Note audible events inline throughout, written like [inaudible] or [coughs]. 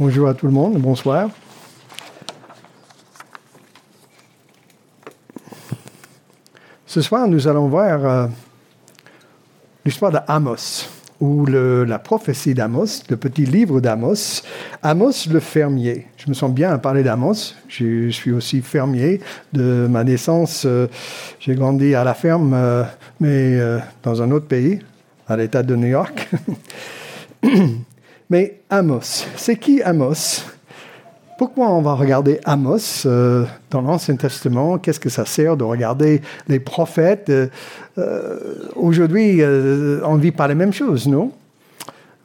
Bonjour à tout le monde, bonsoir. Ce soir, nous allons voir euh, l'histoire d'Amos, ou la prophétie d'Amos, le petit livre d'Amos. Amos le fermier. Je me sens bien à parler d'Amos. Je suis aussi fermier de ma naissance. Euh, j'ai grandi à la ferme, euh, mais dans un autre pays, à l'État de New York. [clears throat] Mais Amos, c'est qui Amos? Pourquoi on va regarder Amos euh, dans l'Ancien Testament? Qu'est-ce que ça sert de regarder les prophètes? Euh, euh, Aujourd'hui, on ne vit pas les mêmes choses, non?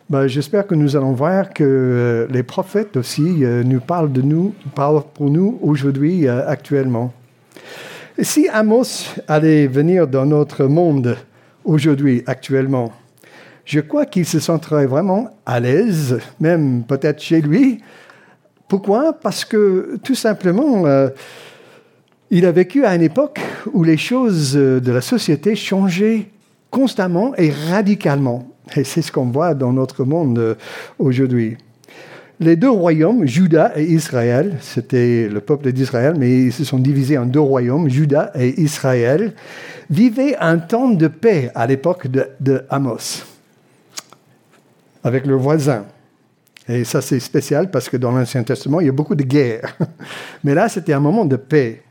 Ben, J'espère que nous allons voir que les prophètes aussi nous parlent de nous, parlent pour nous aujourd'hui, actuellement. si Amos allait venir dans notre monde aujourd'hui, actuellement, je crois qu'il se sentirait vraiment à l'aise, même peut-être chez lui. Pourquoi? Parce que tout simplement, euh, il a vécu à une époque où les choses de la société changeaient constamment et radicalement. Et c'est ce qu'on voit dans notre monde euh, aujourd'hui. Les deux royaumes, Juda et Israël, c'était le peuple d'Israël, mais ils se sont divisés en deux royaumes, Juda et Israël, vivaient un temps de paix à l'époque de, de Amos avec leurs voisins. Et ça, c'est spécial parce que dans l'Ancien Testament, il y a beaucoup de guerres. [laughs] Mais là, c'était un moment de paix.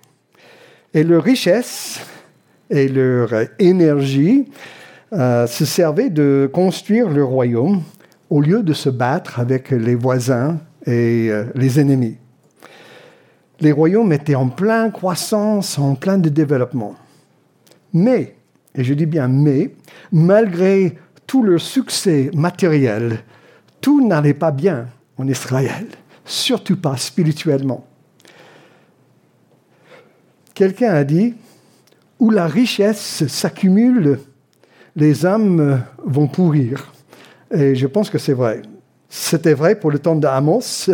Et leur richesse et leur énergie euh, se servaient de construire le royaume au lieu de se battre avec les voisins et euh, les ennemis. Les royaumes étaient en pleine croissance, en plein développement. Mais, et je dis bien mais, malgré tout leur succès matériel, tout n'allait pas bien en Israël, surtout pas spirituellement. Quelqu'un a dit, où la richesse s'accumule, les âmes vont pourrir. Et je pense que c'est vrai. C'était vrai pour le temps d'Amos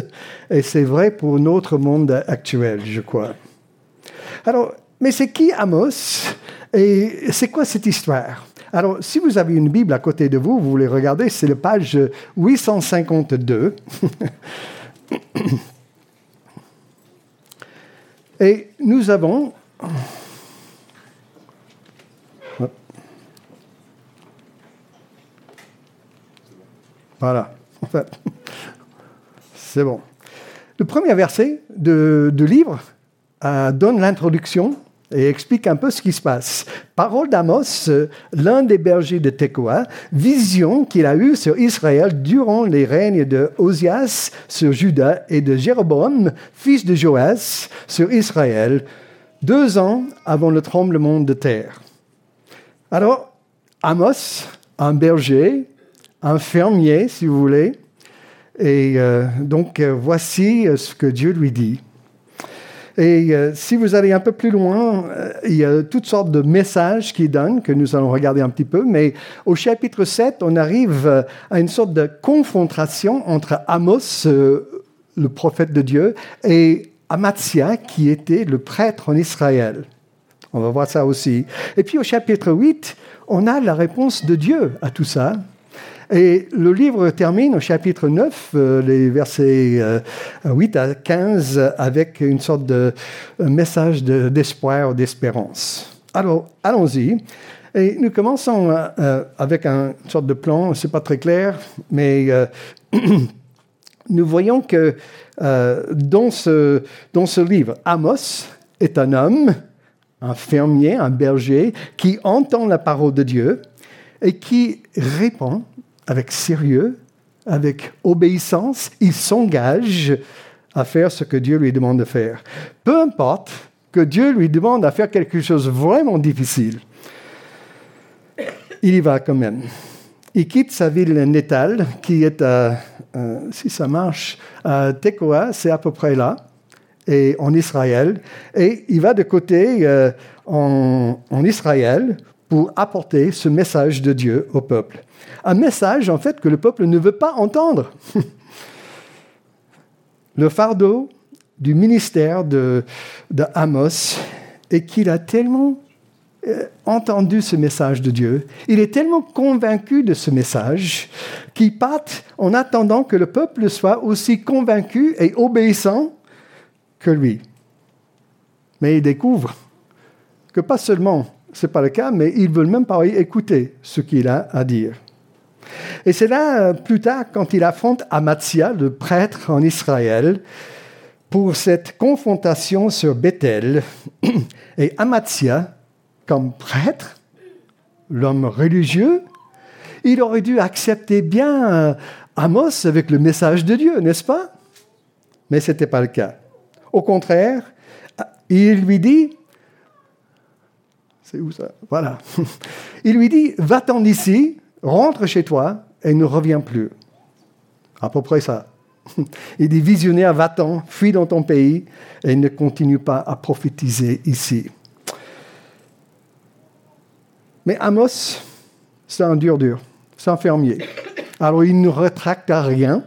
et c'est vrai pour notre monde actuel, je crois. Alors, mais c'est qui Amos et c'est quoi cette histoire? Alors, si vous avez une Bible à côté de vous, vous voulez regarder, c'est la page 852. [coughs] Et nous avons... Voilà, en [laughs] c'est bon. Le premier verset du livre euh, donne l'introduction et explique un peu ce qui se passe. Parole d'Amos, euh, l'un des bergers de Tekoa, vision qu'il a eue sur Israël durant les règnes de Osias sur Juda et de Jéroboam, fils de Joas, sur Israël, deux ans avant le tremblement de terre. Alors, Amos, un berger, un fermier, si vous voulez, et euh, donc euh, voici ce que Dieu lui dit. Et euh, si vous allez un peu plus loin, euh, il y a toutes sortes de messages qu'il donne, que nous allons regarder un petit peu. Mais au chapitre 7, on arrive euh, à une sorte de confrontation entre Amos, le prophète de Dieu, et Amatzia, qui était le prêtre en Israël. On va voir ça aussi. Et puis au chapitre 8, on a la réponse de Dieu à tout ça. Et le livre termine au chapitre 9, euh, les versets 8 euh, à 15, avec une sorte de message d'espoir, d'espérance. Alors, allons-y. Et nous commençons euh, avec une sorte de plan, c'est pas très clair, mais [clears throat] nous voyons que dans, ce, dans ce livre, Amos est un homme, un fermier, un berger, qui entend la parole de Dieu et qui répond avec sérieux, avec obéissance, il s'engage à faire ce que Dieu lui demande de faire. Peu importe que Dieu lui demande à faire quelque chose de vraiment difficile, il y va quand même. Il quitte sa ville natale, qui est à, si ça marche, à Tekoa, c'est à peu près là, et en Israël, et il va de côté euh, en Israël pour apporter ce message de Dieu au peuple. Un message, en fait, que le peuple ne veut pas entendre. [laughs] le fardeau du ministère de, Amos est qu'il a tellement euh, entendu ce message de Dieu, il est tellement convaincu de ce message qu'il part en attendant que le peuple soit aussi convaincu et obéissant que lui. Mais il découvre que pas seulement ce n'est pas le cas, mais ils veulent même pas écouter ce qu'il a à dire. Et c'est là, euh, plus tard, quand il affronte Amatzia, le prêtre en Israël, pour cette confrontation sur Bethel. Et Amatzia, comme prêtre, l'homme religieux, il aurait dû accepter bien euh, Amos avec le message de Dieu, n'est-ce pas? Mais ce n'était pas le cas. Au contraire, il lui dit, c'est où ça Voilà. [laughs] Il lui dit, va-t'en d'ici, rentre chez toi et ne reviens plus. À peu près ça. [laughs] Il dit, visionnaire, va-t'en, fuis dans ton pays et ne continue pas à prophétiser ici. Mais Amos, c'est un dur dur, c'est un fermier. Alors il ne retracte à rien,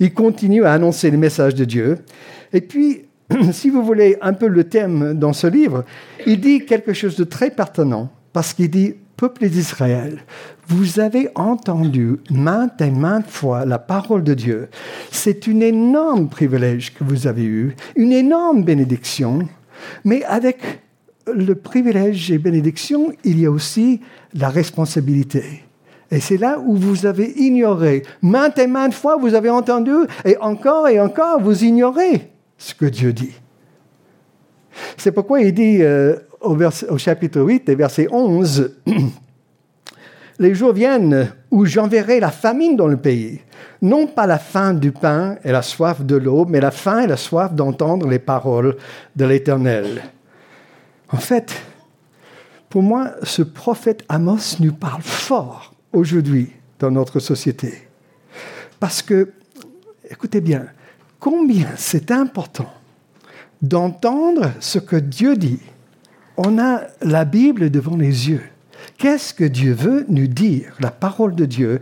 il continue à annoncer le message de Dieu. Et puis, [clears throat] si vous voulez un peu le thème dans ce livre, il dit quelque chose de très pertinent, parce qu'il dit, peuple d'Israël, vous avez entendu maintes et maintes fois la parole de Dieu. C'est un énorme privilège que vous avez eu, une énorme bénédiction, mais avec le privilège et bénédiction, il y a aussi la responsabilité. Et c'est là où vous avez ignoré. Maintes et maintes fois, vous avez entendu, et encore et encore, vous ignorez ce que Dieu dit. C'est pourquoi il dit euh, au, au, chapitre 8 et verset 11, [clears throat] Les jours viennent où j'enverrai la famine dans le pays, non pas la faim du pain et la soif de l'eau, mais la faim et la soif d'entendre les paroles de l'Éternel. En fait, pour moi, ce prophète Amos nous parle fort aujourd'hui dans notre société. Parce que, écoutez bien, combien c'est important d'entendre ce que Dieu dit. On a la Bible devant les yeux. Qu'est-ce que Dieu veut nous dire, la parole de Dieu?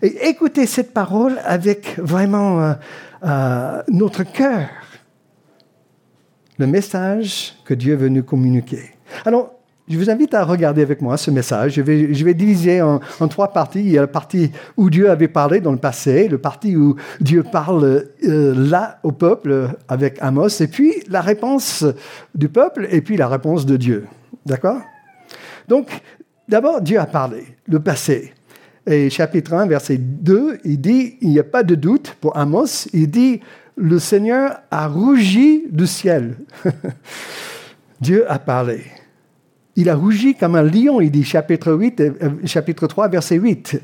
Et écoutez cette parole avec vraiment euh, euh, notre cœur le message que Dieu veut nous communiquer. Alors, je vous invite à regarder avec moi ce message. Je vais, diviser en, trois parties. Il y a la partie où Dieu avait parlé dans le passé, le partie où Dieu parle euh, là au peuple avec Amos, et puis la réponse du peuple, et puis la réponse de Dieu. D'accord? Donc, d'abord, Dieu a parlé, le passé. Et chapitre 1, verset 2, il dit, il n'y a pas de doute pour Amos, il dit, le Seigneur a rougi du ciel. [laughs] Dieu a parlé. Il a rougi comme un lion, il dit chapitre, 8, euh, chapitre 3, verset 8.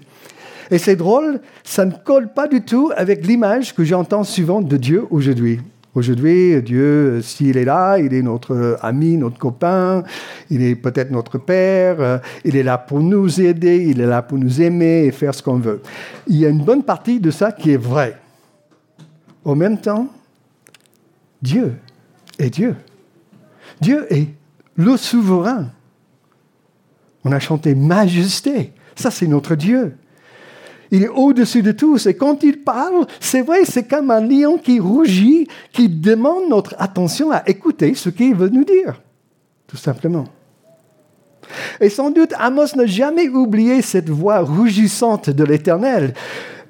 Et c'est drôle, ça ne colle pas du tout avec l'image que j'entends souvent de Dieu aujourd'hui. Aujourd'hui, Dieu, s'il est là, il est notre ami, notre copain, il est peut-être notre père, euh, il est là pour nous aider, il est là pour nous aimer et faire ce qu'on veut. Il y a une bonne partie de ça qui est vrai. En même temps, Dieu est Dieu. Dieu est le souverain. On a chanté Majesté. Ça, c'est notre Dieu. Il est au-dessus de tous. Et quand il parle, c'est vrai, c'est comme un lion qui rougit, qui demande notre attention à écouter ce qu'il veut nous dire. Tout simplement. Et sans doute, Amos n'a jamais oublié cette voix rougissante de l'Éternel.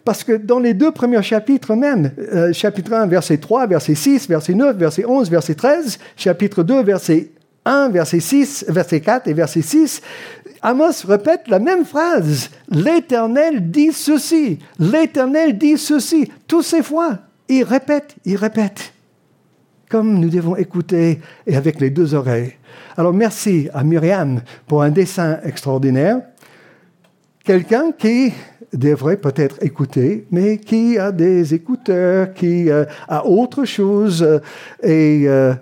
Parce que dans les deux premiers chapitres même, euh, chapitre 1, verset 3, verset 6, verset 9, verset 11, verset 13, chapitre 2, verset 1, verset 6, verset 4 et verset 6, Amos répète la même phrase. L'Éternel dit ceci. L'Éternel dit ceci. Toutes ces fois, il répète, il répète. Comme nous devons écouter et avec les deux oreilles. Alors merci à Myriam pour un dessin extraordinaire. Quelqu'un qui devrait peut-être écouter, mais qui a des écouteurs, qui euh, a autre chose. Euh, et euh,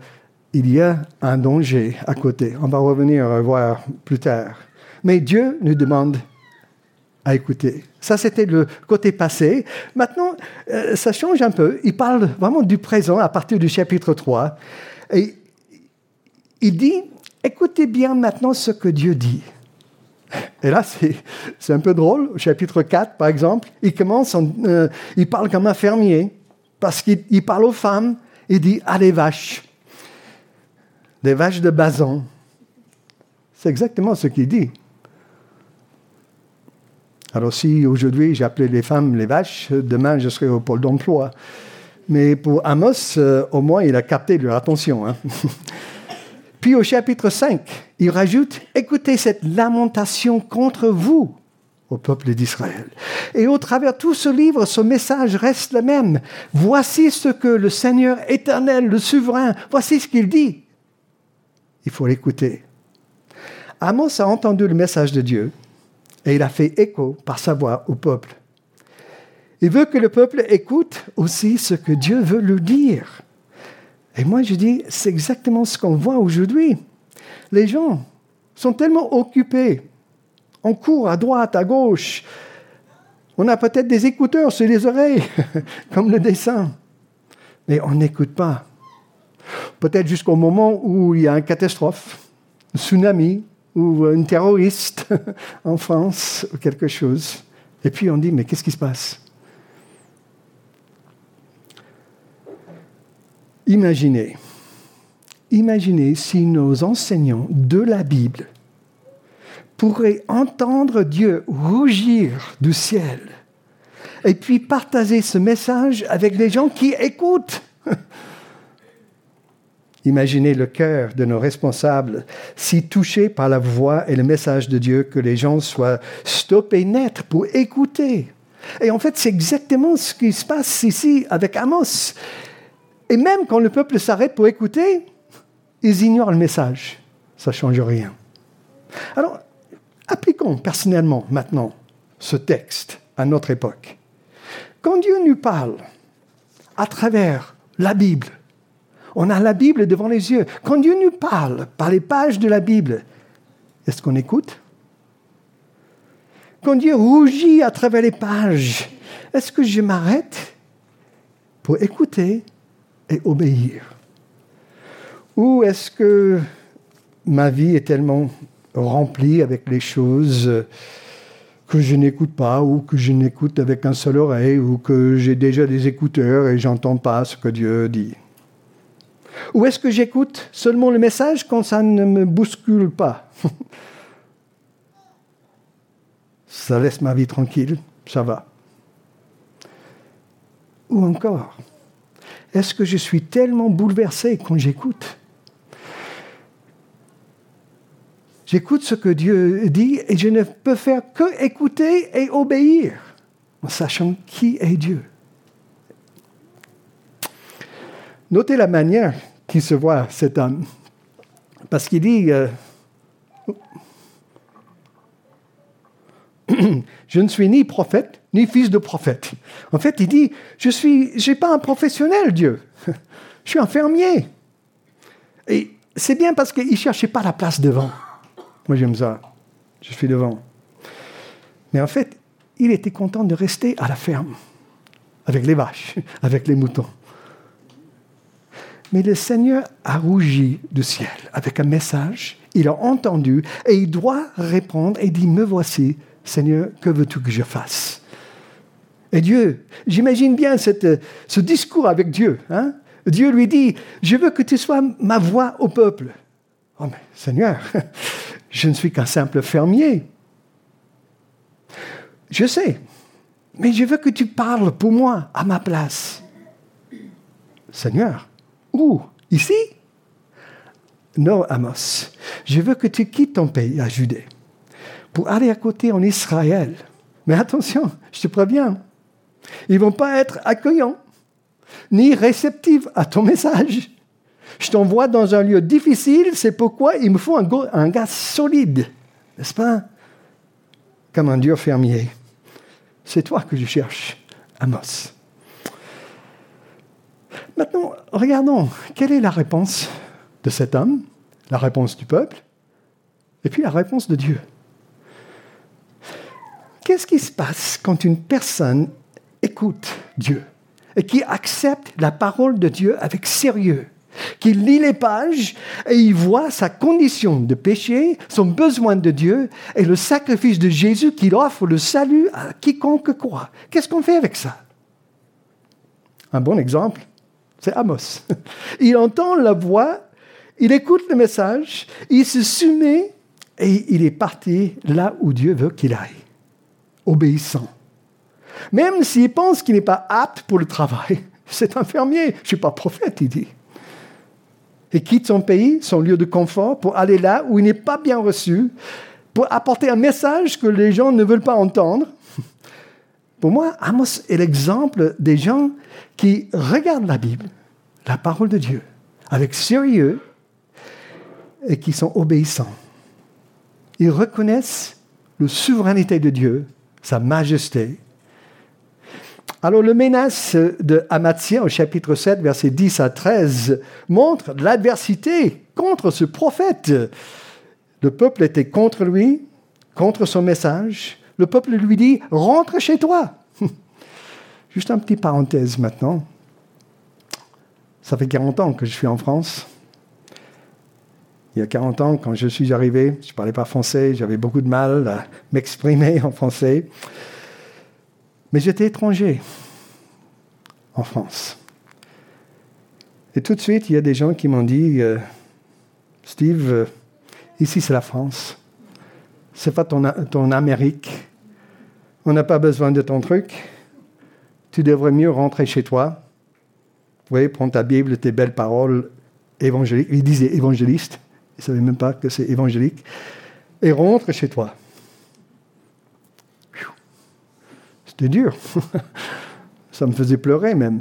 il y a un danger à côté. On va revenir voir plus tard. Mais Dieu nous demande à écouter. Ça, c'était le côté passé. Maintenant, ça change un peu. Il parle vraiment du présent à partir du chapitre 3. Et il dit, écoutez bien maintenant ce que Dieu dit. Et là, c'est un peu drôle. Au chapitre 4, par exemple, il commence, euh, il parle comme un fermier, parce qu'il parle aux femmes, il dit à ah, des vaches, des vaches de Bazan. C'est exactement ce qu'il dit. Alors si aujourd'hui j'appelais les femmes les vaches, demain je serai au pôle d'emploi. Mais pour Amos, euh, au moins il a capté leur attention. Hein. [laughs] Puis au chapitre 5, il rajoute, écoutez cette lamentation contre vous, au peuple d'Israël. Et au travers tout ce livre, ce message reste le même. Voici ce que le Seigneur éternel, le souverain, voici ce qu'il dit. Il faut l'écouter. Amos a entendu le message de Dieu et il a fait écho par sa voix au peuple. Il veut que le peuple écoute aussi ce que Dieu veut lui dire. Et moi, je dis, c'est exactement ce qu'on voit aujourd'hui. Les gens sont tellement occupés. On court à droite, à gauche. On a peut-être des écouteurs sur les oreilles, [laughs] comme le dessin. Mais on n'écoute pas. Peut-être jusqu'au moment où il y a une catastrophe, un tsunami ou un terroriste [laughs] en France ou quelque chose. Et puis on dit, mais qu'est-ce qui se passe? Imaginez, imaginez si nos enseignants de la Bible pourraient entendre Dieu rougir du ciel et puis partager ce message avec les gens qui écoutent. [laughs] Imaginez le cœur de nos responsables si touchés par la voix et le message de Dieu que les gens soient stoppés net pour écouter. Et en fait, c'est exactement ce qui se passe ici avec Amos. Et même quand le peuple s'arrête pour écouter, ils ignorent le message. Ça ne change rien. Alors, appliquons personnellement maintenant ce texte à notre époque. Quand Dieu nous parle à travers la Bible, on a la Bible devant les yeux. Quand Dieu nous parle par les pages de la Bible, est-ce qu'on écoute? Quand Dieu rougit à travers les pages, est-ce que je m'arrête pour écouter et obéir? Ou est-ce que ma vie est tellement remplie avec les choses que je n'écoute pas, ou que je n'écoute avec un seul oreille, ou que j'ai déjà des écouteurs et j'entends pas ce que Dieu dit? Ou est-ce que j'écoute seulement le message quand ça ne me bouscule pas? Ça laisse ma vie tranquille, ça va. Ou encore, est-ce que je suis tellement bouleversé quand j'écoute? J'écoute ce que Dieu dit et je ne peux faire que écouter et obéir en sachant qui est Dieu. Notez la manière qu'il se voit cet homme. Parce qu'il dit, euh, [clears throat] je ne suis ni prophète, ni fils de prophète. En fait, il dit, je suis, suis pas un professionnel, Dieu. [laughs] Je suis un fermier. Et c'est bien parce qu'il ne cherchait pas la place devant. Moi, j'aime ça. Je suis devant. Mais en fait, il était content de rester à la ferme, avec les vaches, [laughs] avec les moutons. Mais le Seigneur a rougi du ciel avec un message, il a entendu et il doit répondre et dit, me voici, Seigneur, que veux-tu que je fasse? Et Dieu, j'imagine bien ce discours avec Dieu. Hein? Dieu lui dit, je veux que tu sois ma voix au peuple. Oh mais Seigneur, [laughs] je ne suis qu'un simple fermier. Je sais, mais je veux que tu parles pour moi, à ma place. Seigneur, où? Ici? Non, Amos, je veux que tu quittes ton pays à Judée pour aller à côté en Israël. Mais attention, je te préviens, ils ne vont pas être accueillants ni réceptifs à ton message. Je t'envoie dans un lieu difficile, c'est pourquoi il me faut un, un gars solide, n'est-ce pas? Comme un dur fermier. C'est toi que je cherche, Amos. Maintenant, regardons, quelle est la réponse de cet homme, la réponse du peuple, et puis la réponse de Dieu. Qu'est-ce qui se passe quand une personne écoute Dieu et qui accepte la parole de Dieu avec sérieux, qui lit les pages et il voit sa condition de péché, son besoin de Dieu et le sacrifice de Jésus qu'il offre le salut à quiconque croit? Qu'est-ce qu'on fait avec ça? Un bon exemple, c'est Amos. [laughs] Il entend la voix, il écoute le message, il se soumet et il est parti là où Dieu veut qu'il aille, obéissant. Même s'il pense qu'il n'est pas apte pour le travail, [laughs] c'est infirmier, je ne suis pas prophète, il dit. Et quitte son pays, son lieu de confort, pour aller là où il n'est pas bien reçu, pour apporter un message que les gens ne veulent pas entendre. [laughs] Pour moi, Amos est l'exemple des gens qui regardent la Bible, la parole de Dieu, avec sérieux et qui sont obéissants. Ils reconnaissent la souveraineté de Dieu, sa majesté. Alors le menace de Amathia au chapitre 7, versets 10 à 13 montre l'adversité contre ce prophète. Le peuple était contre lui, contre son message. Le peuple lui dit, rentre chez toi. [laughs] Juste un petit parenthèse maintenant. Ça fait 40 ans que je suis en France. Il y a 40 ans, quand je suis arrivé, je ne parlais pas français, j'avais beaucoup de mal à m'exprimer en français. Mais j'étais étranger en France. Et tout de suite, il y a des gens qui m'ont dit, euh, Steve, euh, ici c'est la France. C'est pas ton, ton Amérique. On n'a pas besoin de ton truc. Tu devrais mieux rentrer chez toi. Vous voyez, prends ta Bible, tes belles paroles évangéliques. Il disait évangéliste. Il ne savait même pas que c'est évangélique. Et rentre chez toi. C'était dur. [laughs] Ça me faisait pleurer même.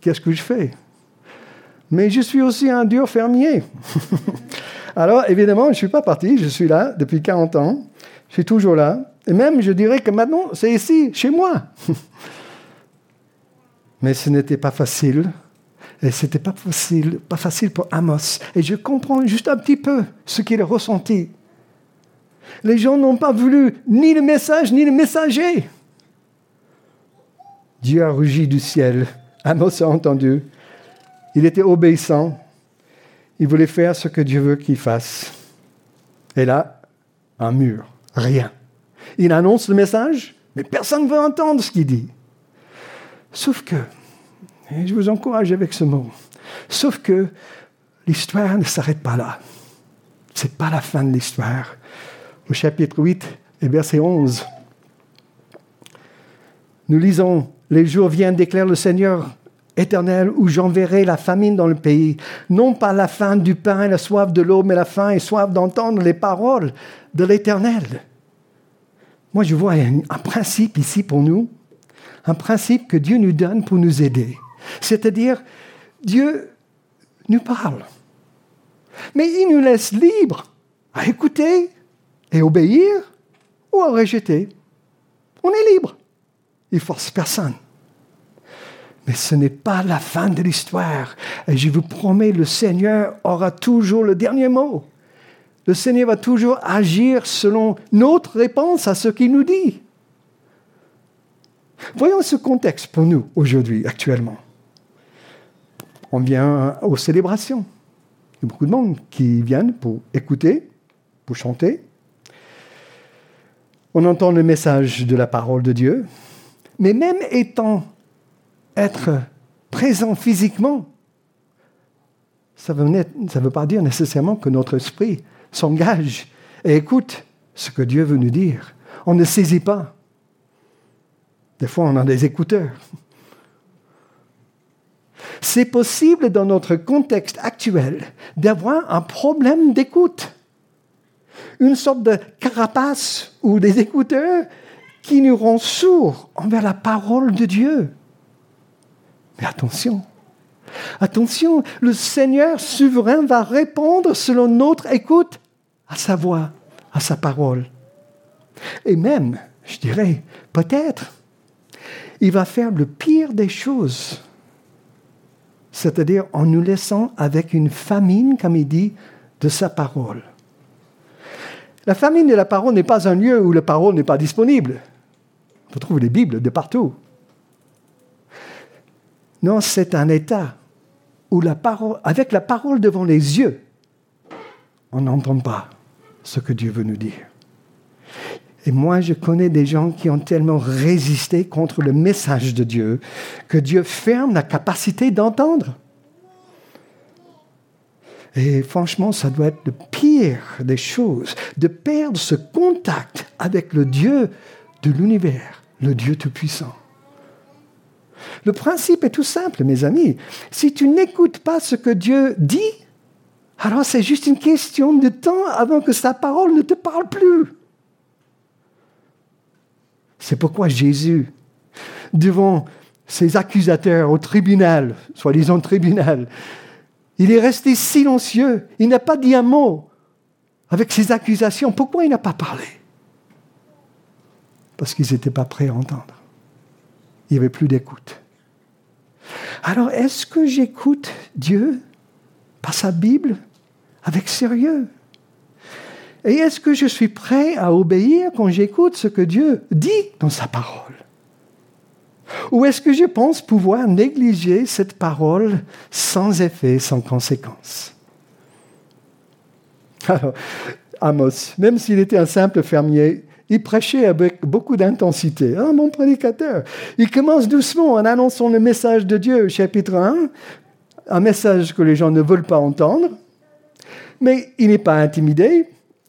Qu'est-ce que je fais? Mais je suis aussi un dur fermier. [laughs] Alors, évidemment, je ne suis pas parti. Je suis là depuis 40 ans. Je suis toujours là. Et même, je dirais que maintenant, c'est ici, chez moi. [laughs] Mais ce n'était pas facile. Et ce n'était pas facile, pas facile pour Amos. Et je comprends juste un petit peu ce qu'il a ressenti. Les gens n'ont pas voulu ni le message, ni le messager. Dieu a rugi du ciel. Amos a entendu. Il était obéissant. Il voulait faire ce que Dieu veut qu'il fasse. Et là, un mur, rien. Il annonce le message, mais personne ne veut entendre ce qu'il dit. Sauf que, et je vous encourage avec ce mot, sauf que l'histoire ne s'arrête pas là. Ce n'est pas la fin de l'histoire. Au chapitre 8 et verset 11, nous lisons les jours viennent, déclare le Seigneur éternel, où j'enverrai la famine dans le pays. Non pas la faim du pain et la soif de l'eau, mais la faim et soif d'entendre les paroles de l'éternel. Moi, je vois un, principe ici pour nous, un principe que Dieu nous donne pour nous aider. C'est-à-dire, Dieu nous parle, mais il nous laisse libres à écouter et obéir ou à rejeter. On est libre. Il force personne. Mais ce n'est pas la fin de l'histoire. Et je vous promets, le Seigneur aura toujours le dernier mot. Le Seigneur va toujours agir selon notre réponse à ce qu'il nous dit. Voyons ce contexte pour nous aujourd'hui, actuellement. On vient aux célébrations. Il y a beaucoup de monde qui viennent pour écouter, pour chanter. On entend le message de la parole de Dieu. Mais même étant être présent physiquement, ça ne veut pas dire nécessairement que notre esprit s'engage et écoute ce que Dieu veut nous dire. On ne saisit pas. Des fois, on a des écouteurs. C'est possible dans notre contexte actuel d'avoir un problème d'écoute. Une sorte de carapace ou des écouteurs qui nous rend sourds envers la parole de Dieu. Mais attention, attention, le Seigneur souverain va répondre selon notre écoute à sa voix, à sa parole. Et même, je dirais, peut-être, il va faire le pire des choses, c'est-à-dire en nous laissant avec une famine, comme il dit, de sa parole. La famine de la parole n'est pas un lieu où la parole n'est pas disponible. On peut trouver les Bibles de partout. Non, c'est un état où avec la parole devant les yeux, on n'entend pas ce que Dieu veut nous dire. Et moi, je connais des gens qui ont tellement résisté contre le message de Dieu que Dieu ferme la capacité d'entendre. Et franchement, ça doit être le pire des choses, de perdre ce contact avec le Dieu de l'univers, le Dieu Tout-Puissant. Le principe est tout simple, mes amis. Si tu n'écoutes pas ce que Dieu dit, alors c'est juste une question de temps avant que sa parole ne te parle plus. C'est pourquoi Jésus, devant ses accusateurs au tribunal, soi-disant tribunal, il est resté silencieux. Il n'a pas dit un mot avec ses accusations. Pourquoi il n'a pas parlé? Parce qu'ils n'étaient pas prêts à entendre. Il n'y avait plus d'écoute. Alors, est-ce que j'écoute Dieu par sa Bible avec sérieux? Et est-ce que je suis prêt à obéir quand j'écoute ce que Dieu dit dans sa parole? Ou est-ce que je pense pouvoir négliger cette parole sans effet, sans conséquence? Alors, Amos, même s'il était un simple fermier, il prêchait avec beaucoup d'intensité. Ah, mon prédicateur, il commence doucement en annonçant le message de Dieu, chapitre 1, un message que les gens ne veulent pas entendre, mais il n'est pas intimidé.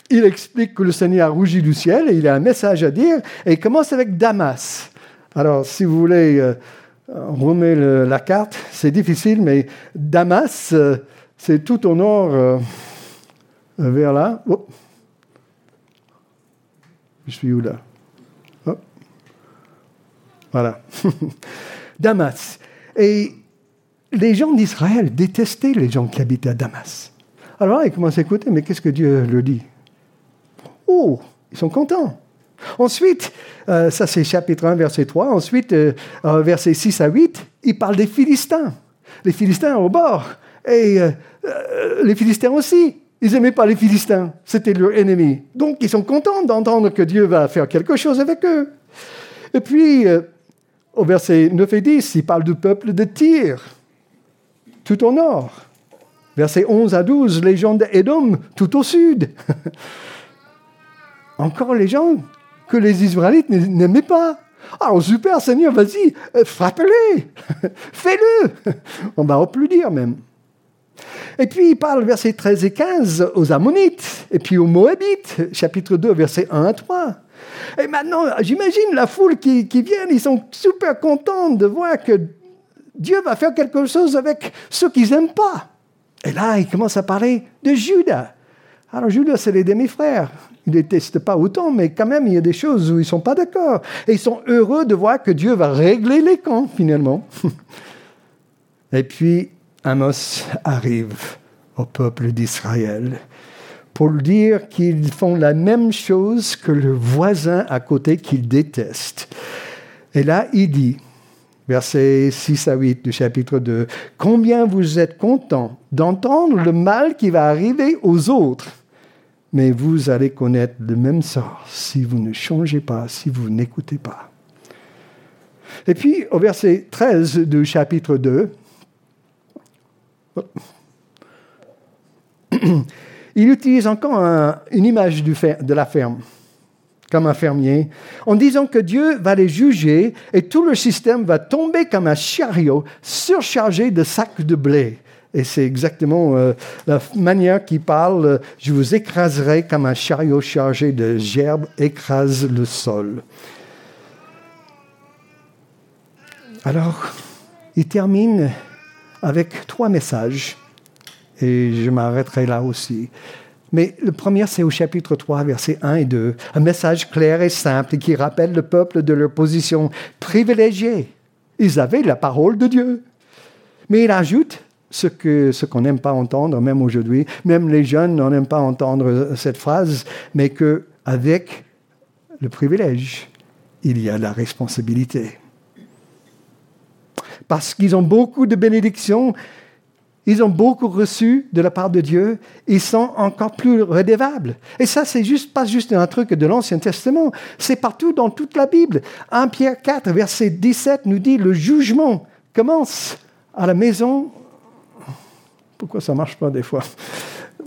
Il explique que le Seigneur a rougi du ciel et il a un message à dire, et il commence avec Damas. Alors, si vous voulez euh, remettre la carte, c'est difficile, mais Damas, euh, c'est tout au nord, euh, vers là. Je suis où là? Voilà. [laughs] Damas. Et les gens d'Israël détestaient les gens qui habitaient à Damas. Alors ils commencent à écouter, mais qu'est-ce que Dieu leur dit? Oh, ils sont contents. Ensuite, euh, ça c'est chapitre 1, verset 3. Ensuite, euh, euh, verset 6 à 8, il parle des Philistins. Les Philistins au bord. Et les Philistins aussi. Ils n'aimaient pas les Philistins. C'était leur ennemi. Donc, ils sont contents d'entendre que Dieu va faire quelque chose avec eux. Et puis, au verset 9 et 10, il parle du peuple de Tyr, tout au nord. Verset 11 à 12, les gens d'Édom, tout au sud. [laughs] Encore les gens que les Israélites n'aimaient pas. Alors super Seigneur, vas-y, euh, frappe-les, [laughs] fais-le. On va dire même. Et puis il parle, versets 13 et 15, aux Ammonites, et puis aux Moabites, chapitre 2, versets 1 à 3. Et maintenant, j'imagine la foule qui, qui vient, ils sont super contents de voir que Dieu va faire quelque chose avec ceux qu'ils n'aiment pas. Et là, il commence à parler de Judas. Alors Judas, c'est les demi-frères. Ils ne détestent pas autant, mais quand même, il y a des choses où ils ne sont pas d'accord. Et ils sont heureux de voir que Dieu va régler les camps, finalement. [laughs] Et puis, Amos arrive au peuple d'Israël pour dire qu'ils font la même chose que le voisin à côté qu'ils détestent. Et là, il dit, versets 6 à 8 du chapitre 2, Combien vous êtes contents d'entendre le mal qui va arriver aux autres mais vous allez connaître le même sort si vous ne changez pas, si vous n'écoutez pas. Et puis, au verset 13 du chapitre 2, il utilise encore une image de la ferme, comme un fermier, en disant que Dieu va les juger et tout le système va tomber comme un chariot surchargé de sacs de blé. Et c'est exactement euh, la manière qu'il parle, je vous écraserai comme un chariot chargé de gerbes écrase le sol. Alors, il termine avec trois messages, et je m'arrêterai là aussi. Mais le premier, c'est au chapitre 3, versets 1 et 2, un message clair et simple qui rappelle le peuple de leur position privilégiée. Ils avaient la parole de Dieu. Mais il ajoute ce qu'on ce qu'on n'aime pas entendre, même aujourd'hui. Même les jeunes n'en aiment pas entendre cette phrase, mais qu'avec le privilège, il y a la responsabilité. Parce qu'ils ont beaucoup de bénédictions, ils ont beaucoup reçu de la part de Dieu, ils sont encore plus redevables. Et ça, c'est juste pas juste un truc de l'Ancien Testament, c'est partout dans toute la Bible. 1 Pierre 4, verset 17 nous dit le jugement commence à la maison pourquoi ça marche pas des fois?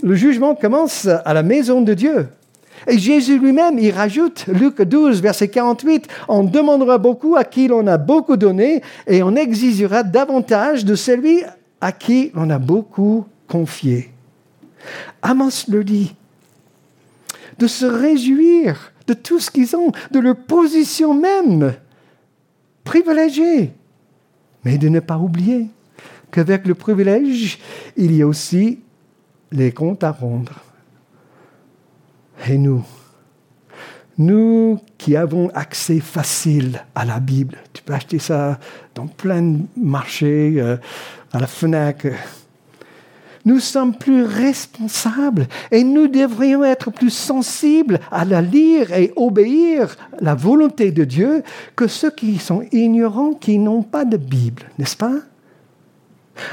Le jugement commence à la maison de Dieu. Et Jésus lui-même, il rajoute, Luc 12, verset 48, on demandera beaucoup à qui l'on a beaucoup donné et on exigera davantage de celui à qui l'on a beaucoup confié. Amos le dit, de se réjouir de tout ce qu'ils ont, de leur position même privilégiée, mais de ne pas oublier qu'avec le privilège, il y a aussi les comptes à rendre. Et nous, nous qui avons accès facile à la Bible, tu peux acheter ça dans plein de marchés, euh, à la FNAC. Nous sommes plus responsables et nous devrions être plus sensibles à la lire et obéir la volonté de Dieu que ceux qui sont ignorants, qui n'ont pas de Bible, n'est-ce pas?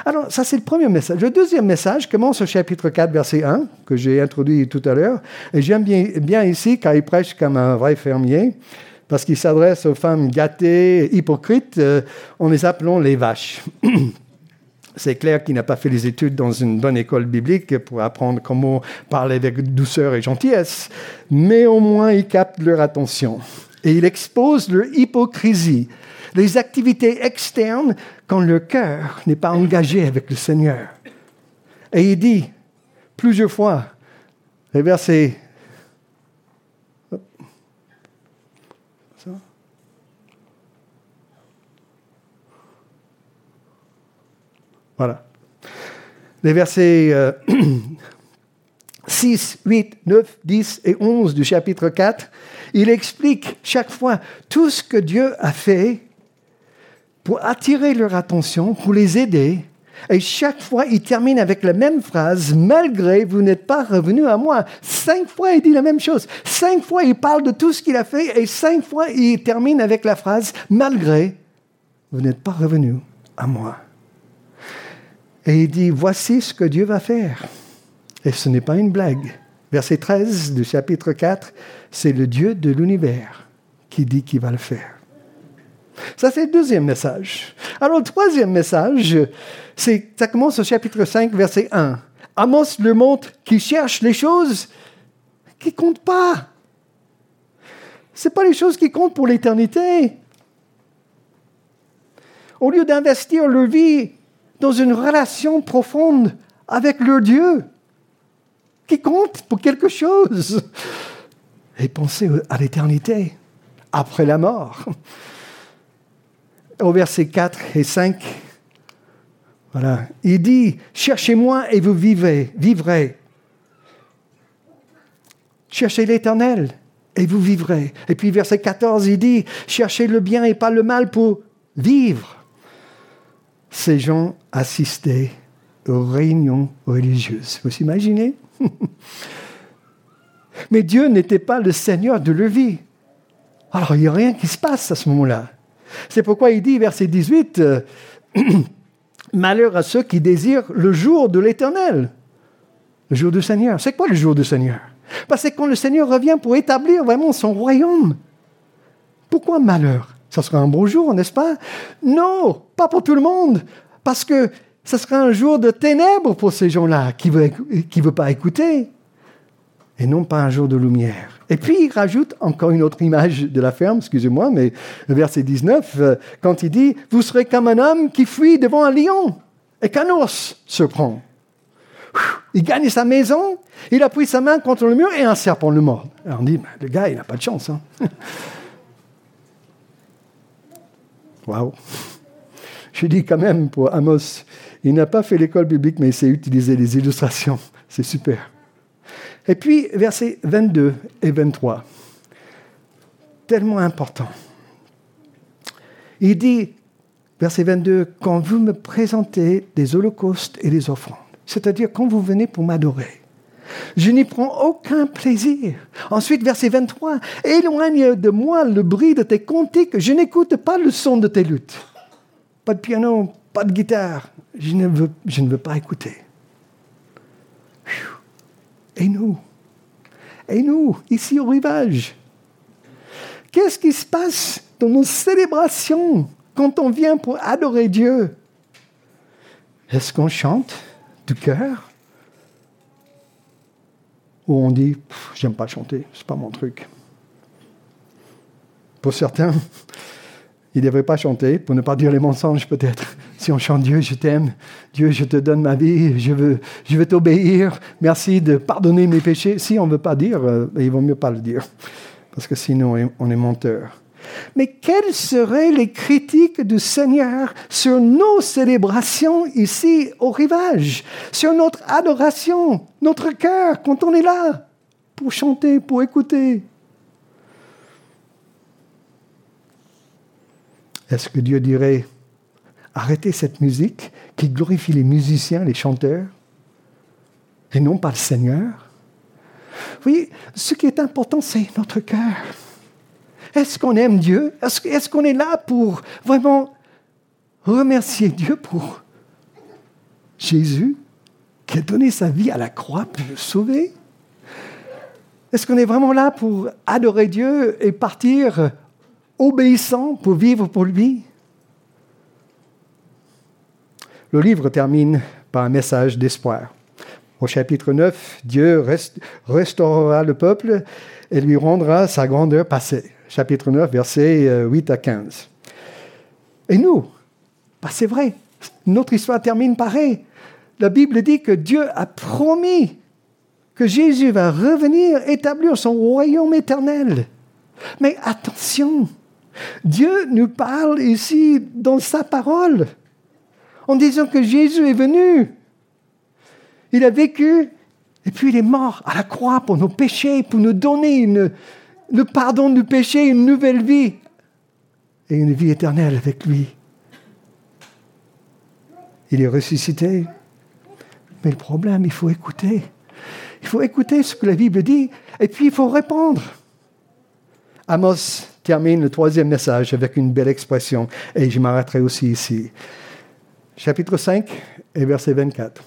Alors, ça, c'est le premier message. Le deuxième message commence au chapitre 4, verset 1, que j'ai introduit tout à l'heure. Et j'aime bien, bien ici car il prêche comme un vrai fermier, parce qu'il s'adresse aux femmes gâtées, hypocrites, euh, en les appelant les vaches. [clears throat] C'est clair qu'il n'a pas fait les études dans une bonne école biblique pour apprendre comment parler avec douceur et gentillesse, mais au moins il capte leur attention. Et il expose leur hypocrisie les activités externes quand le cœur n'est pas engagé avec le Seigneur. Et il dit plusieurs fois, les versets. Voilà. Les versets [clears throat] 6, 8, 9, 10 et 11 du chapitre 4, il explique chaque fois tout ce que Dieu a fait pour attirer leur attention, pour les aider. Et chaque fois, il termine avec la même phrase, malgré vous n'êtes pas revenu à moi. Cinq fois, il dit la même chose. Cinq fois, il parle de tout ce qu'il a fait et cinq fois, il termine avec la phrase, malgré vous n'êtes pas revenu à moi. Et il dit, voici ce que Dieu va faire. Et ce n'est pas une blague. Verset 13 du chapitre 4, c'est le Dieu de l'univers qui dit qu'il va le faire. Ça, c'est le deuxième message. Alors, le troisième message, c'est, ça commence au chapitre 5, verset 1. Amos le montre qu'il cherche les choses qui ne comptent pas. Ce pas les choses qui comptent pour l'éternité. Au lieu d'investir leur vie dans une relation profonde avec leur Dieu, qui compte pour quelque chose, et penser à l'éternité, après la mort au verset 4 et 5. Voilà. Il dit, cherchez-moi et vous vivez, vivrez. Cherchez l'éternel et vous vivrez. Et puis verset 14, il dit, cherchez le bien et pas le mal pour vivre. Ces gens assistaient aux réunions religieuses. Vous imaginez? [laughs] Mais Dieu n'était pas le Seigneur de leur vie. Alors il n'y a rien qui se passe à ce moment-là. C'est pourquoi il dit, verset 18, euh, [clears throat] Malheur à ceux qui désirent le jour de l'Éternel, le jour du Seigneur. C'est quoi le jour du Seigneur? Parce que quand le Seigneur revient pour établir vraiment son royaume. Pourquoi malheur? Ça sera un beau jour, n'est-ce pas? Non, pas pour tout le monde, parce que ce sera un jour de ténèbres pour ces gens-là qui ne veulent, pas écouter, et non pas un jour de lumière. Et puis il rajoute encore une autre image de la ferme, excusez-moi, mais verset 19, euh, quand il dit, vous serez comme un homme qui fuit devant un lion et qu'un ours se prend. Il gagne sa maison, il appuie sa main contre le mur et un serpent le mord. Alors on dit, le gars, il n'a pas de chance. Hein. [laughs] Waouh! Je dis quand même pour Amos, il n'a pas fait l'école biblique, mais il sait utiliser les illustrations. [laughs] C'est super. Et puis, versets 22 et 23, tellement important. Il dit, verset 22, quand vous me présentez des holocaustes et des offrandes, c'est-à-dire quand vous venez pour m'adorer, je n'y prends aucun plaisir. Ensuite, verset 23, éloigne de moi le bruit de tes cantiques, je n'écoute pas le son de tes luttes. Pas de piano, pas de guitare, je ne veux, pas écouter. Et nous? Et nous, ici au rivage? Qu'est-ce qui se passe dans nos célébrations quand on vient pour adorer Dieu? Est-ce qu'on chante du cœur? Ou on dit J'aime pas chanter, c'est pas mon truc. Pour certains, ils ne devraient pas chanter, pour ne pas dire les mensonges peut-être. [laughs] Si on chante Dieu, je t'aime, Dieu, je te donne ma vie, je veux, je veux t'obéir, merci de pardonner mes péchés. Si on ne veut pas dire, euh, il vaut mieux pas le dire, parce que sinon on est menteur. Mais quelles seraient les critiques du Seigneur sur nos célébrations ici au rivage, sur notre adoration, notre cœur quand on est là pour chanter, pour écouter? Est-ce que Dieu dirait, arrêtez cette musique qui glorifie les musiciens, les chanteurs, et non pas le Seigneur? Vous voyez, ce qui est important, c'est notre cœur. Est-ce qu'on aime Dieu? Est-ce qu'on est là pour vraiment remercier Dieu pour Jésus qui a donné sa vie à la croix pour nous sauver? Est-ce qu'on est vraiment là pour adorer Dieu et partir obéissant pour vivre pour lui Le livre termine par un message d'espoir. Au chapitre 9, Dieu restaurera le peuple et lui rendra sa grandeur passée chapitre 9, versets 8 euh, à 15. Et nous, bah, c'est vrai, notre histoire termine pareil. La Bible dit que Dieu a promis que Jésus va revenir établir son royaume éternel. Mais attention, Dieu nous parle ici dans sa parole en disant que Jésus est venu. Il a vécu et puis il est mort à la croix pour nos péchés, pour nous donner une, le pardon du péché, une nouvelle vie et une vie éternelle avec lui. Il est ressuscité. Mais le problème, il faut écouter. Il faut écouter ce que la Bible dit et puis il faut répondre. Amos termine le troisième message avec une belle expression et je m'arrêterai aussi ici. Chapitre 5 et verset 24.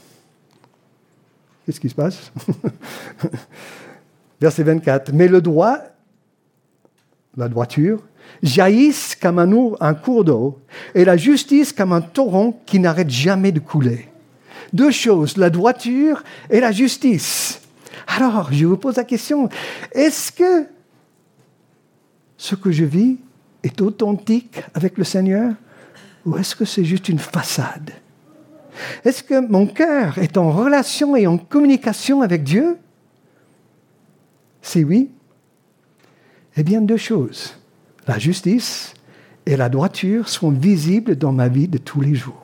Qu'est-ce qui se passe? [laughs] Verset 24. Mais le droit la droiture, jaillissent comme un, un cours d'eau, et la justice comme un torrent qui n'arrête jamais de couler. Deux choses, la droiture et la justice. Alors, je vous pose la question, est-ce que ce que je vis est authentique avec le Seigneur ou est-ce que c'est juste une façade? Est-ce que mon cœur est en relation et en communication avec Dieu? Si oui, eh bien, deux choses. La justice et la droiture sont visibles dans ma vie de tous les jours.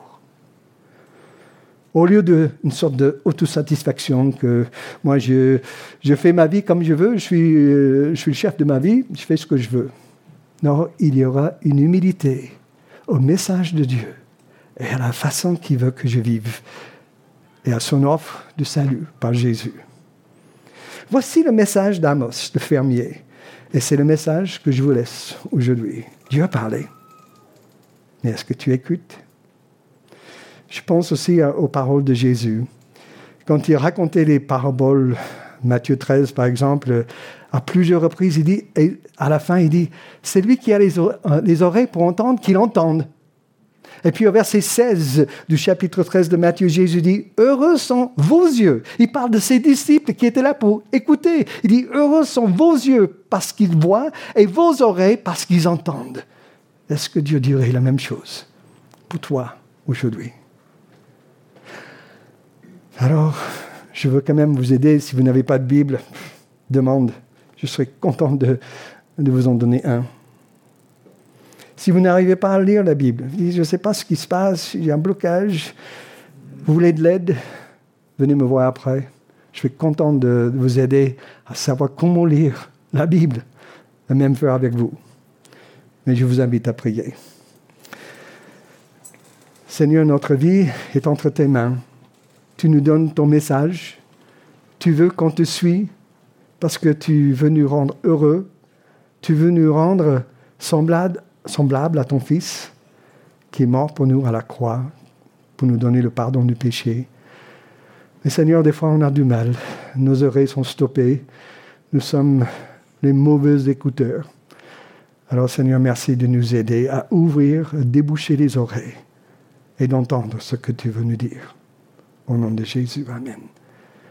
Au lieu d'une sorte d'autosatisfaction que moi, je, je, fais ma vie comme je veux, je suis, euh, je suis le chef de ma vie, je fais ce que je veux. Non, il y aura une humilité au message de Dieu et à la façon qu'il veut que je vive et à son offre de salut par Jésus. Voici le message d'Amos, le fermier. Et c'est le message que je vous laisse aujourd'hui. Dieu a parlé. Mais est-ce que tu écoutes? Je pense aussi aux paroles de Jésus. Quand il racontait les paraboles, Matthieu 13 par exemple, à plusieurs reprises, il dit, et à la fin, il dit, c'est lui qui a les, les oreilles pour entendre, qu'il entende. Et puis au verset 16 du chapitre 13 de Matthieu, Jésus dit, Heureux sont vos yeux. Il parle de ses disciples qui étaient là pour écouter. Il dit, Heureux sont vos yeux parce qu'ils voient et vos oreilles parce qu'ils entendent. Est-ce que Dieu dirait la même chose pour toi aujourd'hui? Alors, je veux quand même vous aider. Si vous n'avez pas de Bible, demande. Je serai content de, vous en donner un. Si vous n'arrivez pas à lire la Bible, je ne sais pas ce qui se passe, il y a un blocage, vous voulez de l'aide, venez me voir après. Je suis content de vous aider à savoir comment lire la Bible, et même faire avec vous. Mais je vous invite à prier. Seigneur, notre vie est entre tes mains. Tu nous donnes ton message. Tu veux qu'on te suive parce que tu veux nous rendre heureux. Tu veux nous rendre semblables semblable à ton Fils qui est mort pour nous à la croix, pour nous donner le pardon du péché. Mais Seigneur, des fois on a du mal. Nos oreilles sont stoppées. Nous sommes les mauvais écouteurs. Alors Seigneur, merci de nous aider à ouvrir, à déboucher les oreilles et d'entendre ce que tu veux nous dire. Au nom de Jésus, Amen.